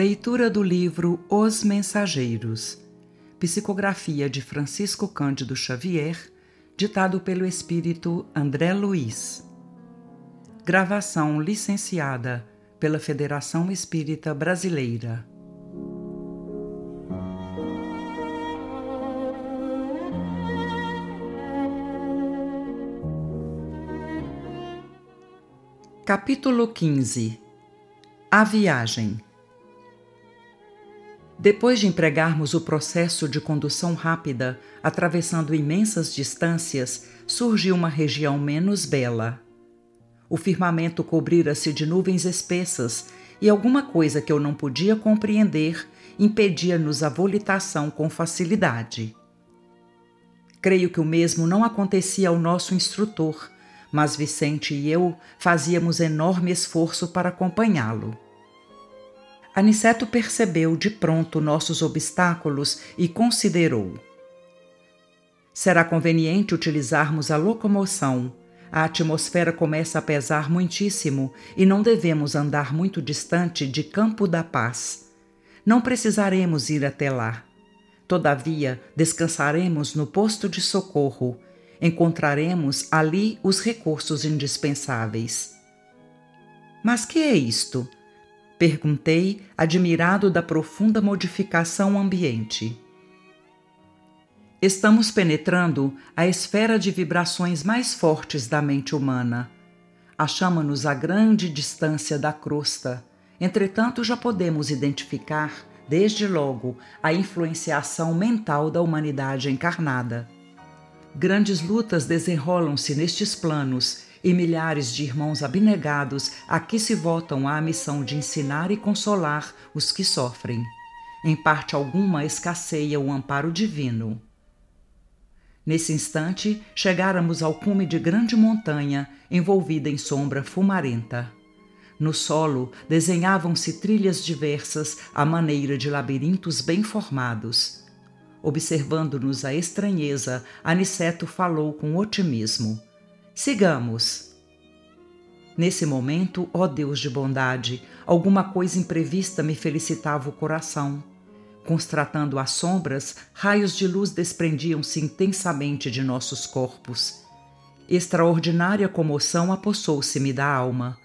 Leitura do livro Os Mensageiros. Psicografia de Francisco Cândido Xavier, ditado pelo espírito André Luiz. Gravação licenciada pela Federação Espírita Brasileira. Capítulo 15 A Viagem Depois de empregarmos o processo de condução rápida, atravessando imensas distâncias, surgiu uma região menos bela. O firmamento cobrira-se de nuvens espessas e alguma coisa que eu não podia compreender impedia-nos a volitação com facilidade. Creio que o mesmo não acontecia ao nosso instrutor mas Vicente e eu fazíamos enorme esforço para acompanhá-lo. Aniceto percebeu de pronto nossos obstáculos e considerou: Será conveniente utilizarmos a locomoção. A atmosfera começa a pesar muitíssimo e não devemos andar muito distante de Campo da Paz. Não precisaremos ir até lá. Todavia, descansaremos no posto de socorro encontraremos ali os recursos indispensáveis. Mas que é isto? Perguntei, admirado da profunda modificação ambiente. Estamos penetrando a esfera de vibrações mais fortes da mente humana. Achamos-nos a grande distância da crosta, entretanto, já podemos identificar, desde logo, a influenciação mental da humanidade encarnada. Grandes lutas desenrolam-se nestes planos e milhares de irmãos abnegados aqui se voltam à missão de ensinar e consolar os que sofrem. Em parte alguma escasseia o amparo divino. Nesse instante, chegáramos ao cume de grande montanha envolvida em sombra fumarenta. No solo desenhavam-se trilhas diversas à maneira de labirintos bem formados. Observando-nos a estranheza, Aniceto falou com otimismo. Sigamos. Nesse momento, ó Deus de bondade, alguma coisa imprevista me felicitava o coração. Constratando as sombras, raios de luz desprendiam-se intensamente de nossos corpos. Extraordinária comoção apossou-se-me da alma.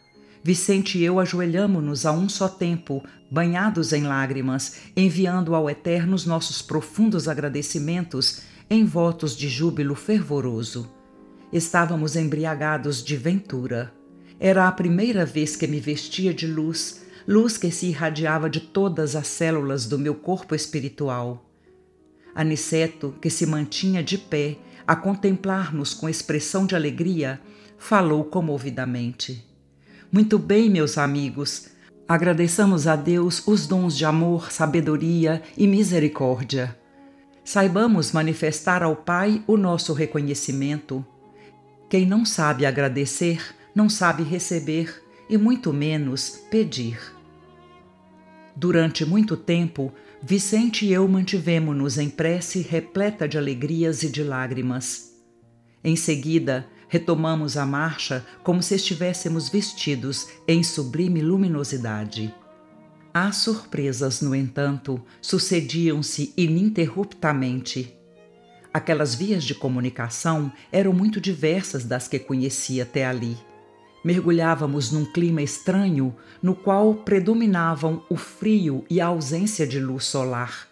Vicente e eu ajoelhamo-nos a um só tempo, banhados em lágrimas, enviando ao Eterno os nossos profundos agradecimentos em votos de júbilo fervoroso. Estávamos embriagados de ventura. Era a primeira vez que me vestia de luz, luz que se irradiava de todas as células do meu corpo espiritual. Aniceto, que se mantinha de pé, a contemplar-nos com expressão de alegria, falou comovidamente. Muito bem, meus amigos, agradeçamos a Deus os dons de amor, sabedoria e misericórdia. Saibamos manifestar ao Pai o nosso reconhecimento. Quem não sabe agradecer, não sabe receber e muito menos pedir. Durante muito tempo, Vicente e eu mantivemo-nos em prece repleta de alegrias e de lágrimas. Em seguida, retomamos a marcha como se estivéssemos vestidos em sublime luminosidade. As surpresas, no entanto, sucediam-se ininterruptamente. Aquelas vias de comunicação eram muito diversas das que conhecia até ali. Mergulhávamos num clima estranho no qual predominavam o frio e a ausência de luz solar.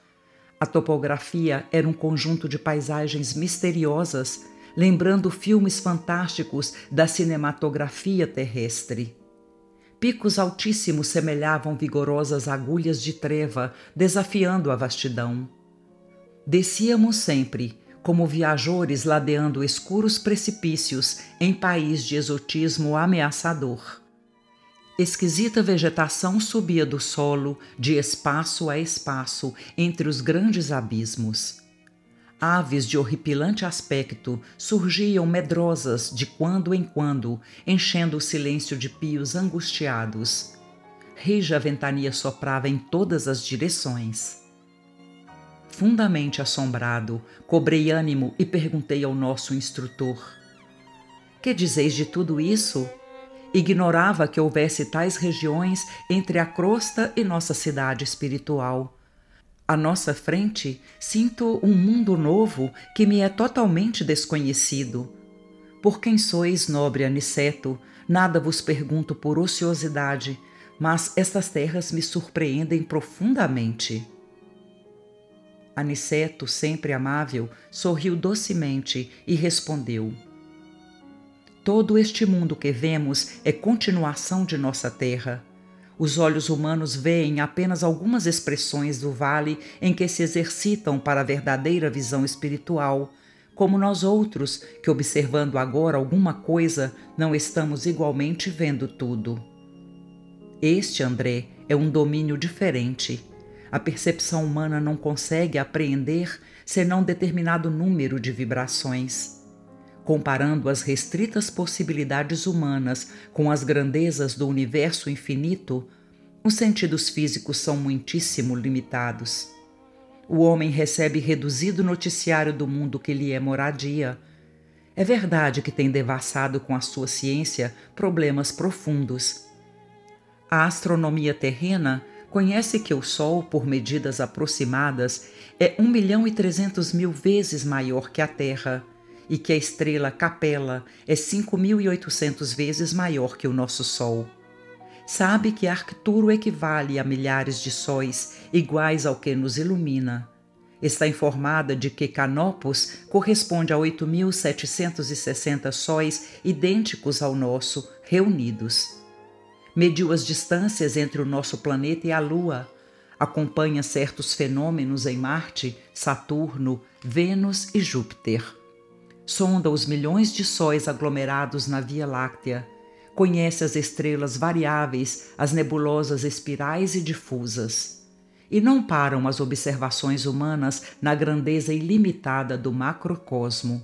A topografia era um conjunto de paisagens misteriosas lembrando filmes fantásticos da cinematografia terrestre. Picos altíssimos semelhavam vigorosas agulhas de treva desafiando a vastidão. Descíamos sempre, como viajores ladeando escuros precipícios em país de exotismo ameaçador. Esquisita vegetação subia do solo, de espaço a espaço, entre os grandes abismos. Aves de horripilante aspecto surgiam medrosas de quando em quando, enchendo o silêncio de pios angustiados. Rija ventania soprava em todas as direções. Fundamente assombrado, cobrei ânimo e perguntei ao nosso instrutor: Que dizeis de tudo isso? Ignorava que houvesse tais regiões entre a crosta e nossa cidade espiritual. À nossa frente, sinto um mundo novo que me é totalmente desconhecido. Por quem sois, nobre Aniceto? Nada vos pergunto por ociosidade, mas estas terras me surpreendem profundamente. Aniceto, sempre amável, sorriu docemente e respondeu: Todo este mundo que vemos é continuação de nossa terra. Os olhos humanos veem apenas algumas expressões do vale em que se exercitam para a verdadeira visão espiritual, como nós outros, que observando agora alguma coisa, não estamos igualmente vendo tudo. Este, André, é um domínio diferente. A percepção humana não consegue apreender senão determinado número de vibrações. Comparando as restritas possibilidades humanas com as grandezas do universo infinito, os sentidos físicos são muitíssimo limitados. O homem recebe reduzido noticiário do mundo que lhe é moradia. É verdade que tem devassado com a sua ciência problemas profundos. A astronomia terrena conhece que o Sol, por medidas aproximadas, é 1 milhão e 300 mil vezes maior que a Terra e que a estrela Capela é 5.800 vezes maior que o nosso Sol. Sabe que Arcturo equivale a milhares de sóis iguais ao que nos ilumina. Está informada de que Canopus corresponde a 8.760 sóis idênticos ao nosso, reunidos. Mediu as distâncias entre o nosso planeta e a Lua, acompanha certos fenômenos em Marte, Saturno, Vênus e Júpiter sonda os milhões de sóis aglomerados na Via Láctea, conhece as estrelas variáveis, as nebulosas espirais e difusas. E não param as observações humanas na grandeza ilimitada do macrocosmo.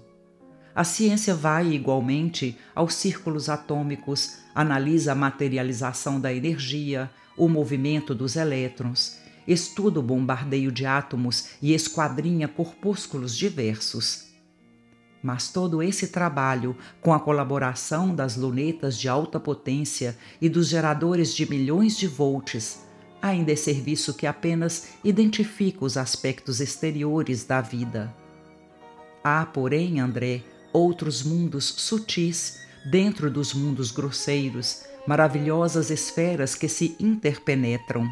A ciência vai, igualmente, aos círculos atômicos, analisa a materialização da energia, o movimento dos elétrons, estuda o bombardeio de átomos e esquadrinha corpúsculos diversos mas todo esse trabalho, com a colaboração das lunetas de alta potência e dos geradores de milhões de volts, ainda é serviço que apenas identifica os aspectos exteriores da vida. Há, porém, André, outros mundos sutis dentro dos mundos grosseiros, maravilhosas esferas que se interpenetram.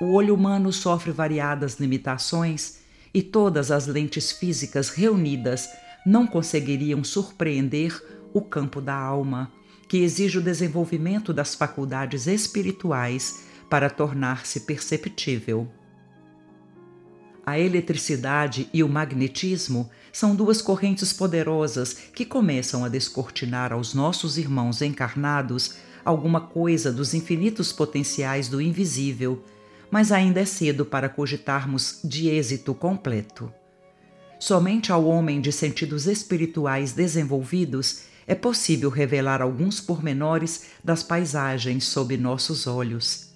O olho humano sofre variadas limitações e todas as lentes físicas reunidas não conseguiriam surpreender o campo da alma, que exige o desenvolvimento das faculdades espirituais para tornar-se perceptível. A eletricidade e o magnetismo são duas correntes poderosas que começam a descortinar aos nossos irmãos encarnados alguma coisa dos infinitos potenciais do invisível mas ainda é cedo para cogitarmos de êxito completo. Somente ao homem de sentidos espirituais desenvolvidos é possível revelar alguns pormenores das paisagens sob nossos olhos.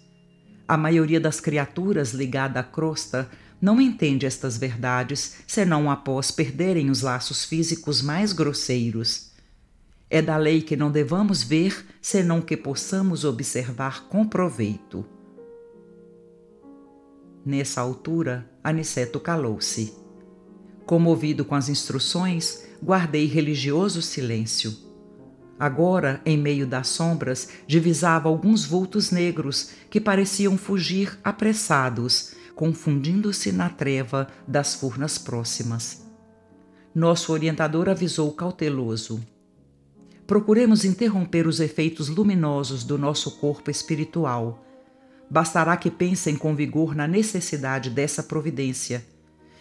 A maioria das criaturas ligada à crosta não entende estas verdades senão após perderem os laços físicos mais grosseiros. É da lei que não devamos ver senão que possamos observar com proveito. Nessa altura, Aniceto calou-se. Comovido com as instruções, guardei religioso silêncio. Agora, em meio das sombras, divisava alguns vultos negros que pareciam fugir apressados, confundindo-se na treva das furnas próximas. Nosso orientador avisou cauteloso. Procuremos interromper os efeitos luminosos do nosso corpo espiritual Bastará que pensem com vigor na necessidade dessa providência.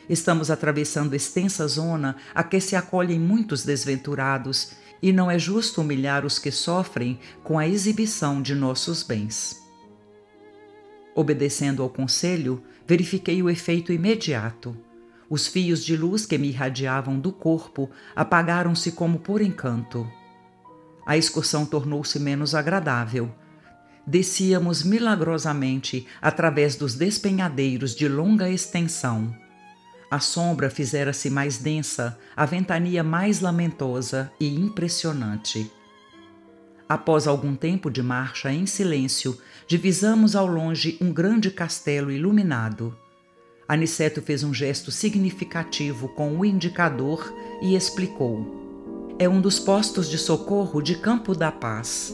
Estamos atravessando extensa zona a que se acolhem muitos desventurados, e não é justo humilhar os que sofrem com a exibição de nossos bens. Obedecendo ao conselho, verifiquei o efeito imediato. Os fios de luz que me irradiavam do corpo apagaram-se como por encanto. A excursão tornou-se menos agradável descíamos milagrosamente através dos despenhadeiros de longa extensão. A sombra fizera-se mais densa, a ventania mais lamentosa e impressionante. Após algum tempo de marcha em silêncio, divisamos ao longe um grande castelo iluminado. Aniceto fez um gesto significativo com o indicador e explicou: É um dos postos de socorro de Campo da Paz.